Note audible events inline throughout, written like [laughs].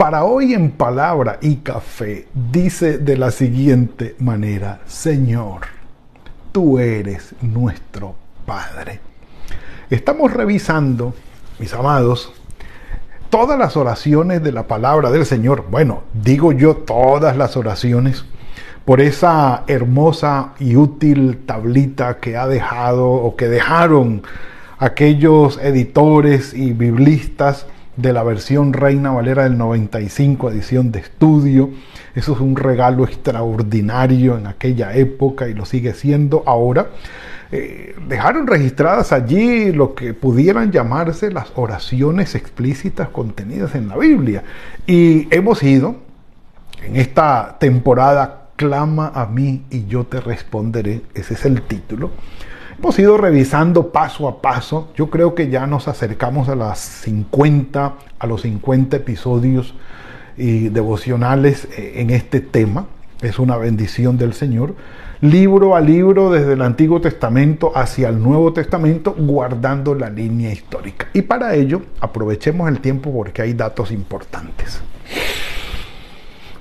para hoy en palabra y café, dice de la siguiente manera, Señor, tú eres nuestro Padre. Estamos revisando, mis amados, todas las oraciones de la palabra del Señor. Bueno, digo yo todas las oraciones por esa hermosa y útil tablita que ha dejado o que dejaron aquellos editores y biblistas de la versión Reina Valera del 95, edición de estudio. Eso es un regalo extraordinario en aquella época y lo sigue siendo ahora. Eh, dejaron registradas allí lo que pudieran llamarse las oraciones explícitas contenidas en la Biblia. Y hemos ido en esta temporada Clama a mí y yo te responderé. Ese es el título. Hemos ido revisando paso a paso. Yo creo que ya nos acercamos a las 50, a los 50 episodios y devocionales eh, en este tema. Es una bendición del Señor. Libro a libro desde el Antiguo Testamento hacia el Nuevo Testamento, guardando la línea histórica. Y para ello, aprovechemos el tiempo porque hay datos importantes.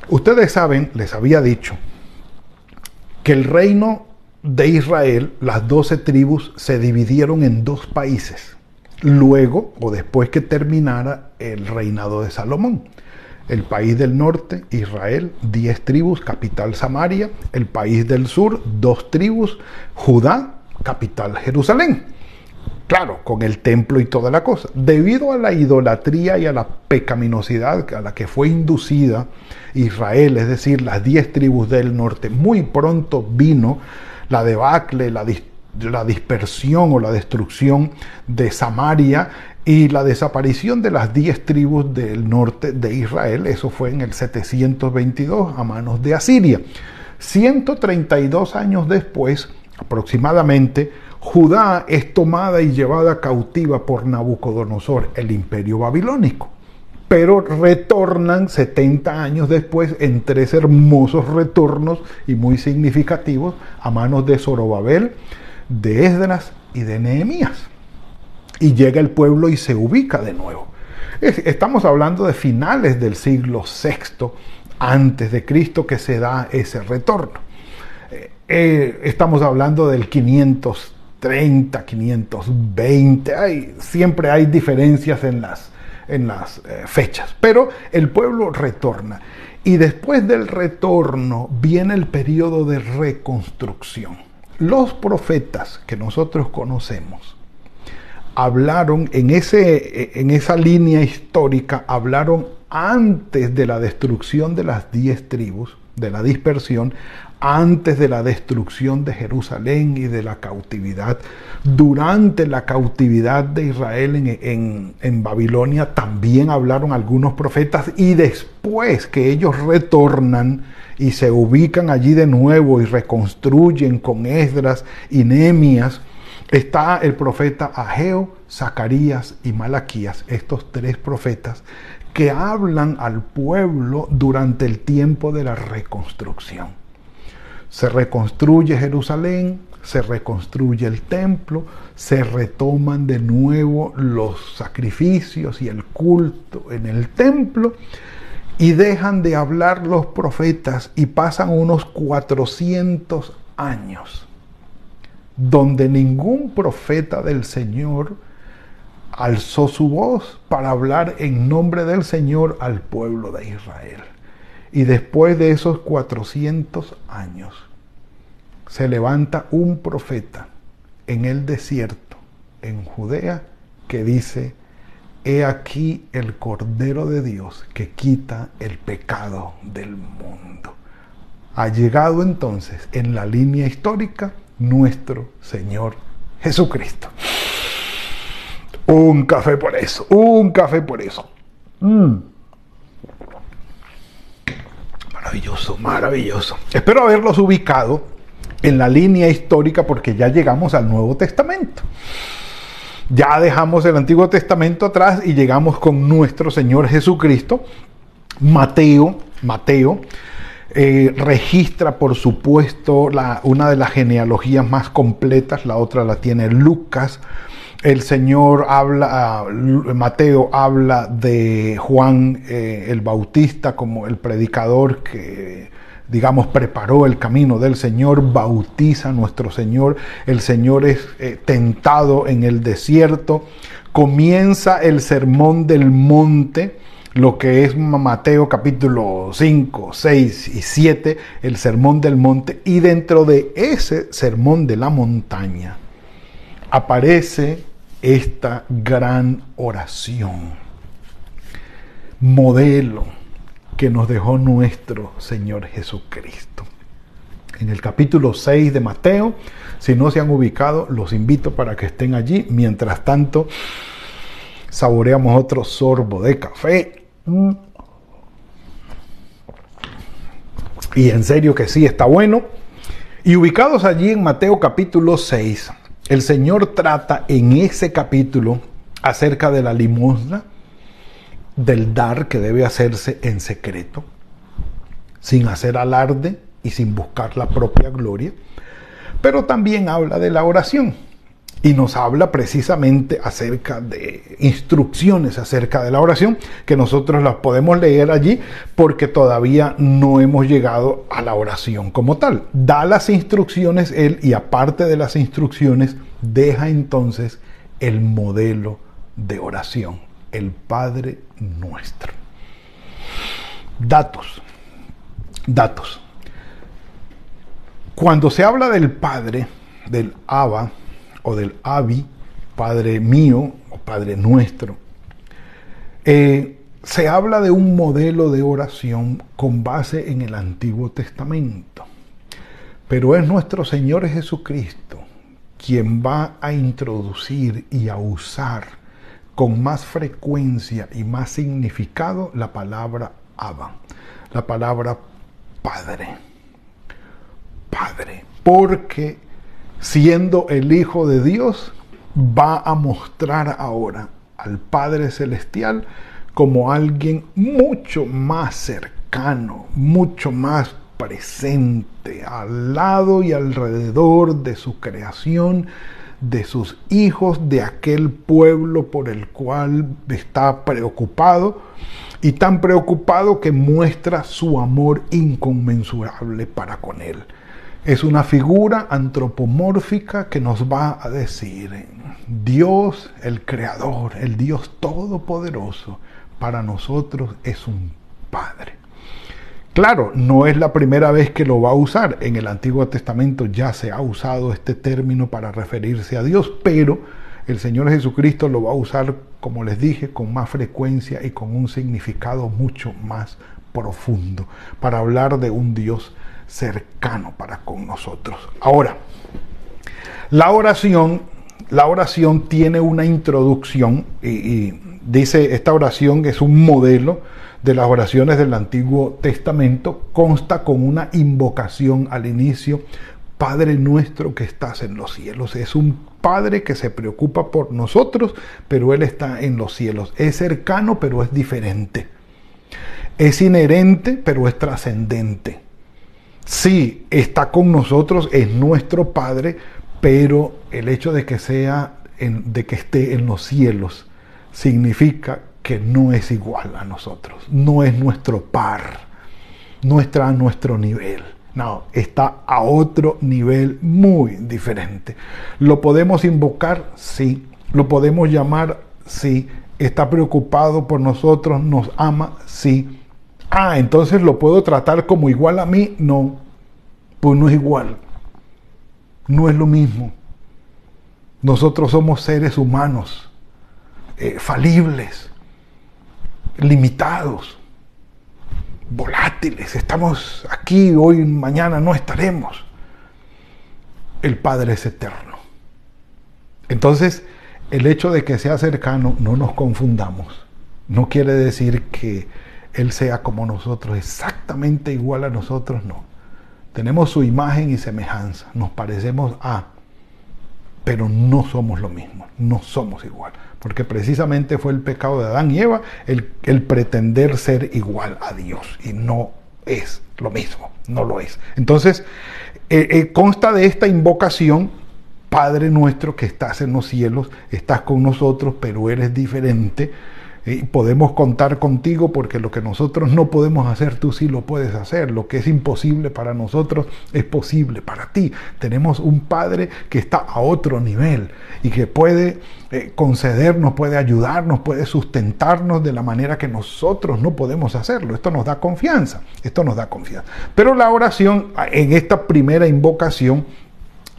Ustedes saben, les había dicho, que el reino de Israel, las doce tribus se dividieron en dos países, luego o después que terminara el reinado de Salomón. El país del norte, Israel, diez tribus, capital Samaria. El país del sur, dos tribus, Judá, capital Jerusalén. Claro, con el templo y toda la cosa. Debido a la idolatría y a la pecaminosidad a la que fue inducida Israel, es decir, las diez tribus del norte, muy pronto vino la debacle, la, dispersión o la destrucción de Samaria y la desaparición de las diez tribus del norte de Israel. Eso fue en el 722 a manos de Asiria. 132 años después, aproximadamente, Judá es tomada y llevada cautiva por Nabucodonosor, el imperio babilónico pero retornan 70 años después en tres hermosos retornos y muy significativos a manos de Zorobabel, de Esdras y de Nehemías. Y llega el pueblo y se ubica de nuevo. Estamos hablando de finales del siglo VI antes de Cristo que se da ese retorno. Eh, eh, estamos hablando del 530, 520, hay, siempre hay diferencias en las, en las eh, fechas. Pero el pueblo retorna. Y después del retorno viene el periodo de reconstrucción. Los profetas que nosotros conocemos hablaron en, ese, en esa línea histórica, hablaron antes de la destrucción de las diez tribus, de la dispersión, antes de la destrucción de Jerusalén y de la cautividad. Durante la cautividad de Israel en, en, Babilonia también hablaron algunos profetas y después que ellos retornan y se ubican allí de nuevo y reconstruyen con Esdras y Nehemías, está el profeta Ageo, Zacarías y Malaquías, estos tres profetas que hablan al pueblo durante el tiempo de la reconstrucción. Se reconstruye Jerusalén, se reconstruye el templo, se retoman de nuevo los sacrificios y el culto en el templo y dejan de hablar los profetas y pasan unos 400 años donde ningún profeta del Señor alzó su voz para hablar en nombre del Señor al pueblo de Israel. Y después de esos 400 años, se levanta un profeta en el desierto, en Judea, que dice, he aquí el Cordero de Dios que quita el pecado del mundo. Ha llegado entonces en la línea histórica nuestro Señor Jesucristo. Un café por eso, un café por eso. Mm. Maravilloso, maravilloso. Espero haberlos ubicado en la línea histórica porque ya llegamos al Nuevo Testamento. Ya dejamos el Antiguo Testamento atrás y llegamos con nuestro Señor Jesucristo. Mateo, Mateo, eh, registra, por supuesto, una de las genealogías más completas, la otra la tiene Lucas. El Señor habla, ah, Mateo habla de Juan eh, el Bautista como el predicador que, digamos, preparó el camino del Señor, bautiza a nuestro Señor. El Señor es eh, tentado en el desierto. Comienza el sermón del monte lo que es Mateo capítulo 5, 6 y 7, el sermón del monte, y dentro de ese sermón de la montaña aparece esta gran oración, modelo que nos dejó nuestro Señor Jesucristo. En el capítulo 6 de Mateo, si no se han ubicado, los invito para que estén allí. Mientras tanto, saboreamos otro sorbo de café y en serio que sí, está bueno. Y ubicados allí en Mateo capítulo 6, el Señor trata en ese capítulo acerca de la limosna, del dar que debe hacerse en secreto, sin hacer alarde y sin buscar la propia gloria. Pero también habla de la oración y nos habla precisamente acerca de instrucciones acerca de la oración, que nosotros las podemos leer allí porque todavía no hemos llegado a la oración como tal. Da las instrucciones él y aparte de las instrucciones deja entonces el modelo de oración, el Padre nuestro. Datos, datos. Cuando se habla del Padre, del Abba, o del Abi, Padre mío o Padre nuestro, eh, se habla de un modelo de oración con base en el Antiguo Testamento. Pero es nuestro Señor Jesucristo quien va a introducir y a usar con más frecuencia y más significado la palabra Abba, la palabra Padre. Padre, porque siendo el Hijo de Dios, va a mostrar ahora al Padre Celestial como alguien mucho más cercano, mucho más presente, al lado y alrededor de su creación, de sus hijos, de aquel pueblo por el cual está preocupado y tan preocupado que muestra su amor inconmensurable para con él es una figura antropomórfica que nos va a decir, Dios el Creador, el Dios Todopoderoso, para nosotros es un Padre. Claro, no es la primera vez que lo va a usar. En el Antiguo Testamento ya se ha usado este término para referirse a Dios, pero el Señor Jesucristo lo va a usar, como les dije, con más frecuencia y con un significado mucho más profundo, para hablar de un Dios cercano para con nosotros. Ahora, la oración, la oración tiene una introducción y, dice esta oración es un modelo de las oraciones del Antiguo Testamento, consta con una invocación al inicio, Padre nuestro que estás en los cielos. Es un Padre que se preocupa por nosotros, pero Él está en los cielos. Es cercano, pero es diferente. Es inherente, pero es trascendente sí está con nosotros, es nuestro Padre, pero el hecho de que sea, de que esté en los cielos, significa que no es igual a nosotros, no es nuestro par, no está a nuestro nivel. No, está a otro nivel muy diferente. ¿Lo podemos invocar? Sí. ¿Lo podemos llamar? Sí. ¿Está preocupado por nosotros? ¿Nos ama? Sí Ah, entonces lo puedo tratar como igual a mí. No, pues no es igual. No es lo mismo. Nosotros somos seres humanos, eh, falibles, limitados, volátiles. Estamos aquí, hoy, mañana no estaremos. El Padre es eterno. Entonces, el hecho de que sea cercano, no nos confundamos. No quiere decir que Él sea como nosotros, exactamente igual a nosotros, no. Tenemos su imagen y semejanza, nos parecemos a, pero no somos lo mismo, no somos igual. Porque precisamente fue el pecado de Adán y Eva el, pretender ser igual a Dios y no es lo mismo, no lo es. Entonces, eh, eh, consta de esta invocación, Padre nuestro que estás en los cielos, estás con nosotros, pero eres diferente y podemos contar contigo porque lo que nosotros no podemos hacer, tú sí lo puedes hacer. Lo que es imposible para nosotros es posible para ti. Tenemos un Padre que está a otro nivel y que puede eh, concedernos, puede ayudarnos, puede sustentarnos de la manera que nosotros no podemos hacerlo. Esto nos da confianza, esto nos da confianza. Pero la oración en esta primera invocación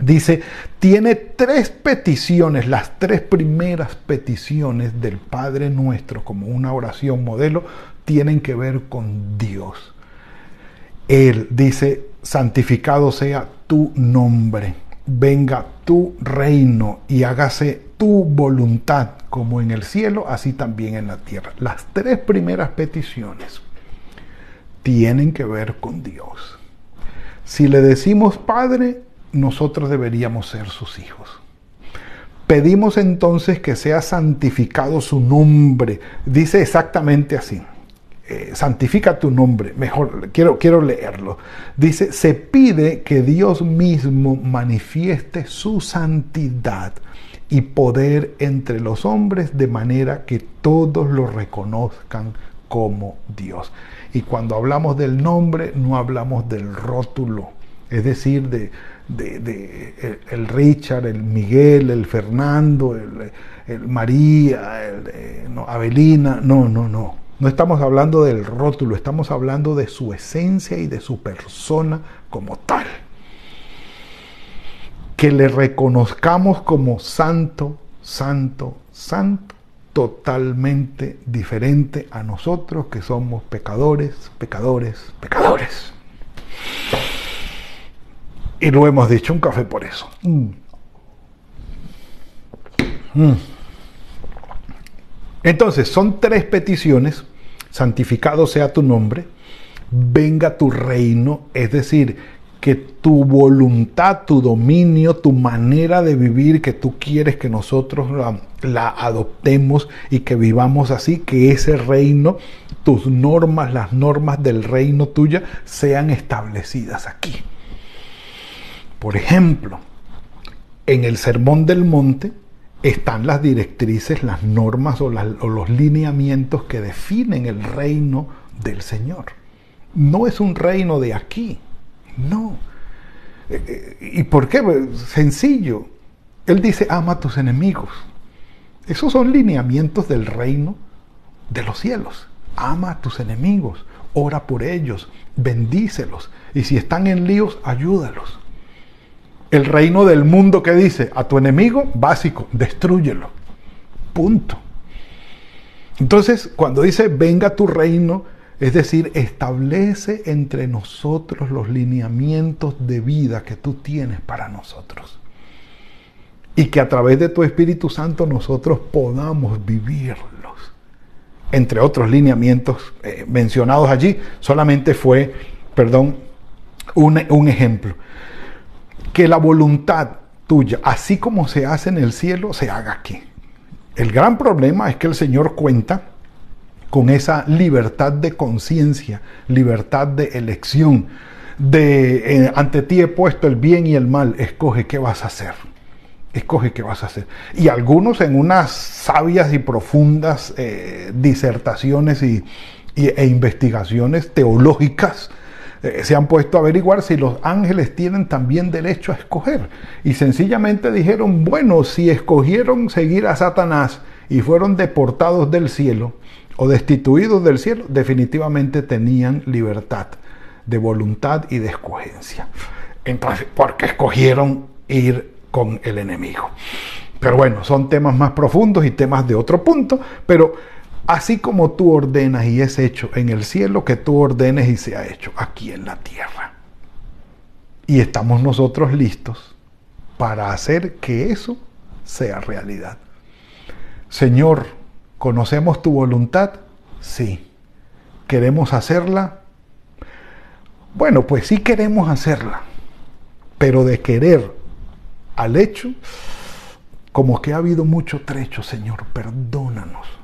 Dice, tiene tres peticiones, las tres primeras peticiones del Padre nuestro como una oración modelo, tienen que ver con Dios. Él dice, santificado sea tu nombre, venga tu reino y hágase tu voluntad como en el cielo, así también en la tierra. Las tres primeras peticiones tienen que ver con Dios. Si le decimos Padre, nosotros deberíamos ser sus hijos. Pedimos entonces que sea santificado su nombre. Dice exactamente así. Eh, santifica tu nombre. Mejor, quiero, quiero leerlo. Dice, se pide que Dios mismo manifieste su santidad y poder entre los hombres de manera que todos lo reconozcan como Dios. Y cuando hablamos del nombre, no hablamos del rótulo, es decir, de, de, el, Richard, el Miguel, el Fernando, el, María, el, eh, Avelina. No, no, no. No estamos hablando del rótulo, estamos hablando de su esencia y de su persona como tal. Que le reconozcamos como santo, santo, santo, totalmente diferente a nosotros que somos pecadores, pecadores, pecadores. Y lo hemos dicho, un café por eso. Mm. Mm. Entonces, son tres peticiones. Santificado sea tu nombre, venga tu reino, es decir, que tu voluntad, tu dominio, tu manera de vivir que tú quieres que nosotros la, la, adoptemos y que vivamos así, que ese reino, tus normas, las normas del reino tuya sean establecidas aquí. Por ejemplo, en el Sermón del Monte están las directrices, las normas o, los lineamientos que definen el reino del Señor. No es un reino de aquí, no. Eh, eh, ¿Y por qué? Pues, sencillo. Él dice, ama a tus enemigos. Esos son lineamientos del reino de los cielos. Ama a tus enemigos, ora por ellos, bendícelos. Y si están en líos, ayúdalos el reino del mundo que dice a tu enemigo, básico, destruyelo. Punto. Entonces, cuando dice venga tu reino, es decir, establece entre nosotros los lineamientos de vida que tú tienes para nosotros. Y que a través de tu Espíritu Santo nosotros podamos vivirlos. Entre otros lineamientos eh, mencionados allí, solamente fue, perdón, un, un ejemplo que la voluntad tuya, así como se hace en el cielo, se haga aquí. El gran problema es que el Señor cuenta con esa libertad de conciencia, libertad de elección, de eh, ante ti he puesto el bien y el mal, escoge qué vas a hacer. Escoge qué vas a hacer. Y algunos en unas sabias y profundas eh, disertaciones y, e investigaciones teológicas eh, se han puesto a averiguar si los ángeles tienen también derecho a escoger. Y sencillamente dijeron, bueno, si escogieron seguir a Satanás y fueron deportados del cielo o destituidos del cielo, definitivamente tenían libertad de voluntad y de escogencia. Entonces, porque escogieron ir con el enemigo. Pero bueno, son temas más profundos y temas de otro punto, pero Así como tú ordenas y es hecho en el cielo, que tú ordenes y sea hecho aquí en la tierra. Y estamos nosotros listos para hacer que eso sea realidad. Señor, ¿conocemos tu voluntad? Sí. ¿Queremos hacerla? Bueno, pues sí queremos hacerla, pero de querer al hecho, como que ha habido mucho trecho, Señor, perdónanos.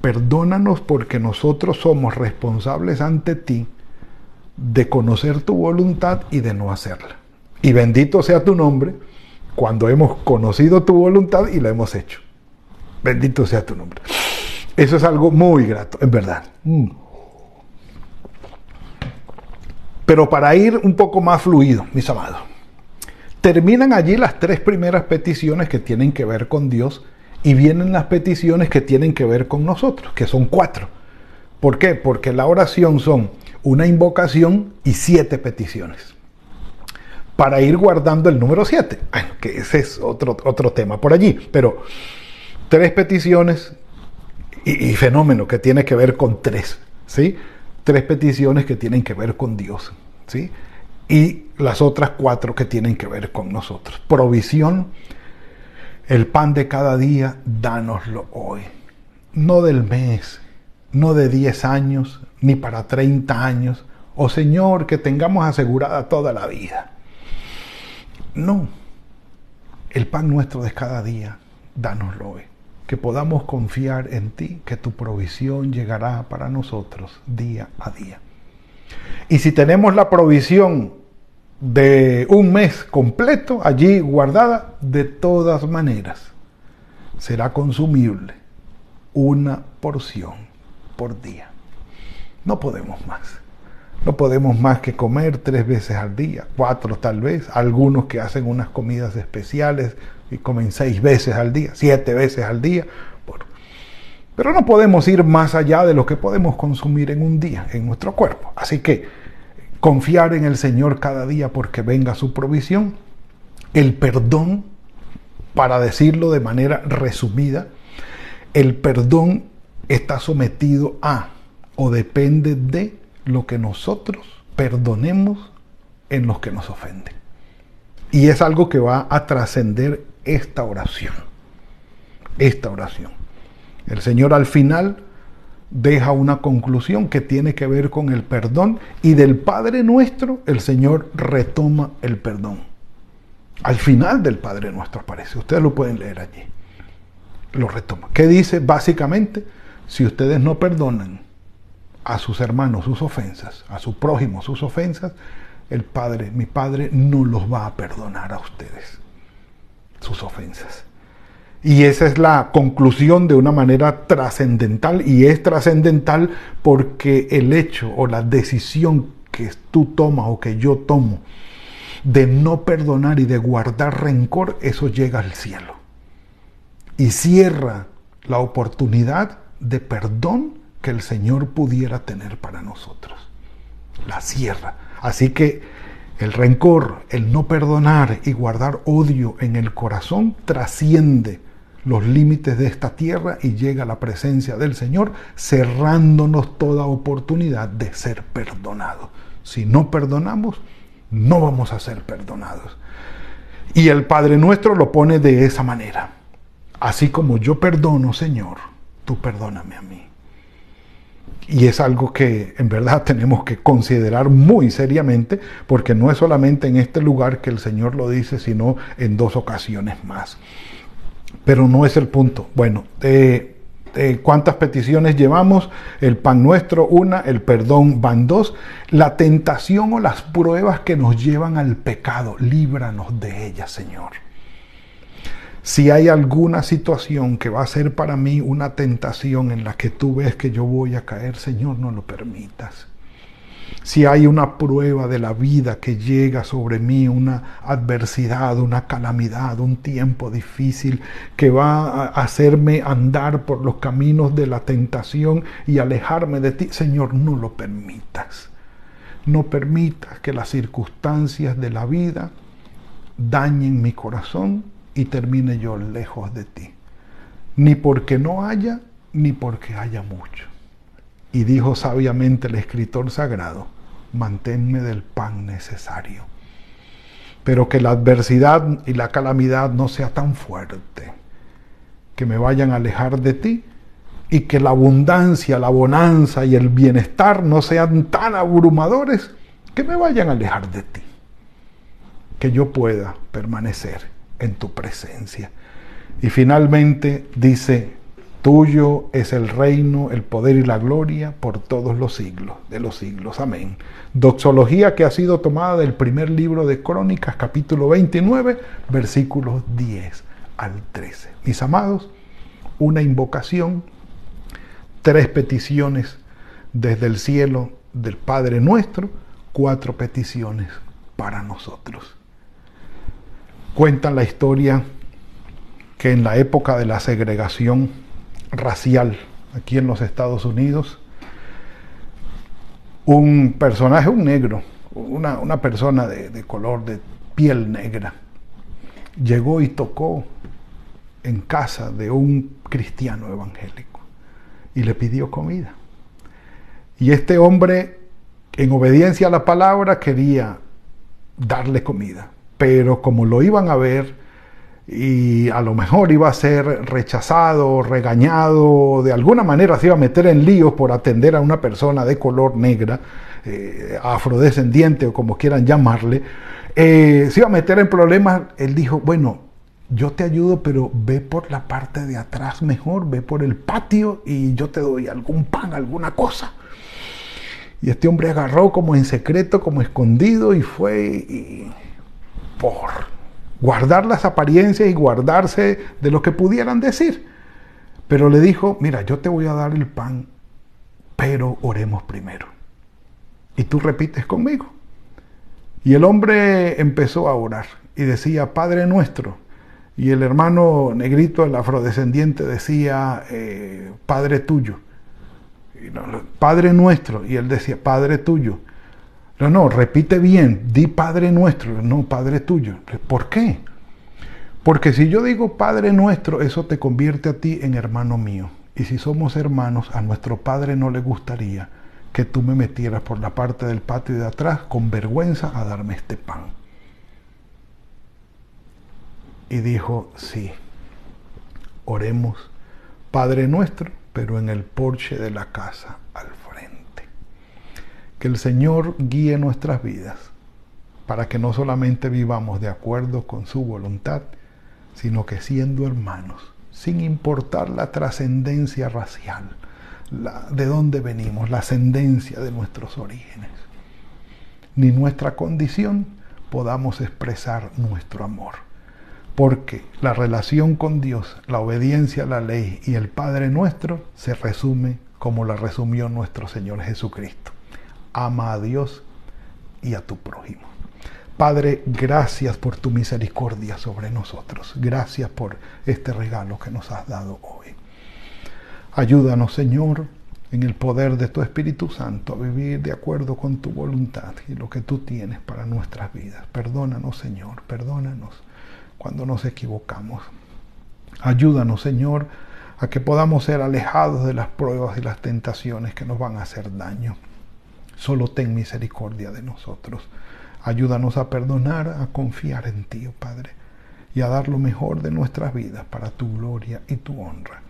Perdónanos porque nosotros somos responsables ante ti de conocer tu voluntad y de no hacerla. Y bendito sea tu nombre cuando hemos conocido tu voluntad y la hemos hecho. Bendito sea tu nombre. Eso es algo muy grato, en verdad. Mm. Pero para ir un poco más fluido, mis amados, terminan allí las tres primeras peticiones que tienen que ver con Dios y vienen las peticiones que tienen que ver con nosotros, que son cuatro. ¿Por qué? Porque la oración son una invocación y siete peticiones. Para ir guardando el número siete. Bueno, que ese es otro, otro tema por allí. Pero tres peticiones y, fenómeno que tiene que ver con tres. ¿sí? Tres peticiones que tienen que ver con Dios. ¿sí? Y las otras cuatro que tienen que ver con nosotros. Provisión, el pan de cada día, dánoslo hoy. No del mes, no de 10 años, ni para 30 años. Oh Señor, que tengamos asegurada toda la vida. No, el pan nuestro de cada día, dánoslo hoy. Que podamos confiar en ti, que tu provisión llegará para nosotros día a día. Y si tenemos la provisión de un mes completo allí guardada, de todas maneras será consumible una porción por día. No podemos más. No podemos más que comer tres veces al día, cuatro tal vez, algunos que hacen unas comidas especiales y comen seis veces al día, siete veces al día. Pero no podemos ir más allá de lo que podemos consumir en un día, en nuestro cuerpo. Así que confiar en el Señor cada día porque venga su provisión, el perdón, para decirlo de manera resumida, el perdón está sometido a o depende de lo que nosotros perdonemos en los que nos ofenden. Y es algo que va a trascender esta oración. Esta oración. El Señor al final deja una conclusión que tiene que ver con el perdón y del Padre nuestro el Señor retoma el perdón. Al final del Padre nuestro aparece, ustedes lo pueden leer allí. Lo retoma. ¿Qué dice? Básicamente, si ustedes no perdonan a sus hermanos sus ofensas, a su prójimo sus ofensas, el Padre, mi Padre, no los va a perdonar a ustedes sus ofensas. Y esa es la conclusión de una manera trascendental y es trascendental porque el hecho o la decisión que tú tomas o que yo tomo de no perdonar y de guardar rencor, eso llega al cielo. Y cierra la oportunidad de perdón que el Señor pudiera tener para nosotros. La cierra. Así que el rencor, el no perdonar y guardar odio en el corazón trasciende los límites de esta tierra y llega la presencia del Señor, cerrándonos toda oportunidad de ser perdonados. Si no perdonamos, no vamos a ser perdonados. Y el Padre nuestro lo pone de esa manera. Así como yo perdono, Señor, tú perdóname a mí. Y es algo que en verdad [laughs] tenemos que considerar muy seriamente, porque no es solamente en este lugar que el Señor lo dice, sino en dos ocasiones más. Pero no es el punto. Bueno, ¿cuántas peticiones llevamos? El pan nuestro, una, el perdón van dos. La tentación o las pruebas que nos llevan al pecado, líbranos de ellas, Señor. Si hay alguna situación que va a ser para mí una tentación en la que tú ves que yo voy a caer, Señor, no lo permitas si hay una prueba de la vida que llega sobre mí, una adversidad, una calamidad, un tiempo difícil que va a hacerme andar por los caminos de la tentación y alejarme de ti, Señor, no lo permitas. No permitas que las circunstancias de la vida dañen mi corazón y termine yo lejos de ti. Ni porque no haya, ni porque haya mucho. Y dijo sabiamente el escritor sagrado, manténme del pan necesario. Pero que la adversidad y la calamidad no sea tan fuerte, que me vayan a alejar de ti y que la abundancia, la bonanza y el bienestar no sean tan abrumadores que me vayan a alejar de ti. Que yo pueda permanecer en tu presencia. Y finalmente dice, tuyo es el reino, el poder y la gloria por todos los siglos de los siglos. Amén. Doxología que ha sido tomada del primer libro de Crónicas, capítulo 29, versículos 10 al 13. Mis amados, una invocación, tres peticiones desde el cielo del Padre nuestro, cuatro peticiones para nosotros. Cuentan la historia que en la época de la segregación racial aquí en los Estados Unidos, un personaje, un negro, una, persona de, de color de piel negra, llegó y tocó en casa de un cristiano evangélico y le pidió comida. Y este hombre, en obediencia a la palabra, quería darle comida, pero como lo iban a ver, y a lo mejor iba a ser rechazado, regañado, de alguna manera se iba a meter en líos por atender a una persona de color negra, eh, afrodescendiente o como quieran llamarle, eh, se iba a meter en problemas, él dijo, bueno, yo te ayudo, pero ve por la parte de atrás mejor, ve por el patio y yo te doy algún pan, alguna cosa. Y este hombre agarró como en secreto, como escondido y fue y por guardar las apariencias y guardarse de lo que pudieran decir. Pero le dijo, mira, yo te voy a dar el pan, pero oremos primero. Y tú repites conmigo. Y el hombre empezó a orar y decía, Padre nuestro. Y el hermano negrito, el afrodescendiente, decía, eh, Padre tuyo. Padre nuestro. Y él decía, Padre tuyo. No, no, repite bien, di Padre nuestro, no Padre tuyo. ¿Por qué? Porque si yo digo Padre nuestro, eso te convierte a ti en hermano mío. Y si somos hermanos, a nuestro Padre no le gustaría que tú me metieras por la parte del patio de atrás con vergüenza a darme este pan. Y dijo, sí, oremos Padre nuestro, pero en el porche de la casa al que el Señor guíe nuestras vidas para que no solamente vivamos de acuerdo con su voluntad, sino que siendo hermanos, sin importar la trascendencia racial, de dónde venimos, la ascendencia de nuestros orígenes, ni nuestra condición, podamos expresar nuestro amor. Porque la relación con Dios, la obediencia a la ley y el Padre nuestro se resume como la resumió nuestro Señor Jesucristo ama a Dios y a tu prójimo. Padre, gracias por tu misericordia sobre nosotros. Gracias por este regalo que nos has dado hoy. Ayúdanos, Señor, en el poder de tu Espíritu Santo a vivir de acuerdo con tu voluntad y lo que tú tienes para nuestras vidas. Perdónanos, Señor, perdónanos cuando nos equivocamos. Ayúdanos, Señor, a que podamos ser alejados de las pruebas y las tentaciones que nos van a hacer daño. Solo ten misericordia de nosotros. Ayúdanos a perdonar, a confiar en ti, oh Padre, y a dar lo mejor de nuestras vidas para tu gloria y tu honra.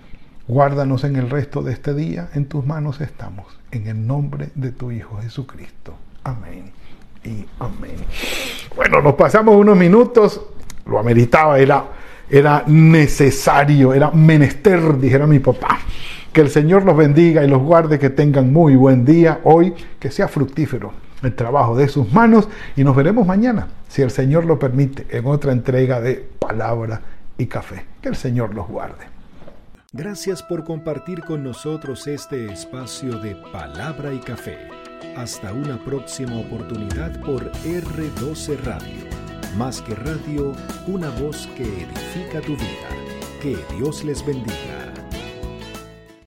Guárdanos en el resto de este día, en tus manos estamos, en el nombre de tu Hijo Jesucristo. Amén y amén. Bueno, nos pasamos unos minutos, lo ameritaba, era, era necesario, era menester, dijera mi papá. Que el Señor los bendiga y los guarde, que tengan muy buen día hoy, que sea fructífero el trabajo de sus manos y nos veremos mañana, si el Señor lo permite, en otra entrega de palabra y café. Que el Señor los guarde. Gracias por compartir con nosotros este espacio de palabra y café. Hasta una próxima oportunidad por R12 Radio. Más que radio, una voz que edifica tu vida. Que Dios les bendiga.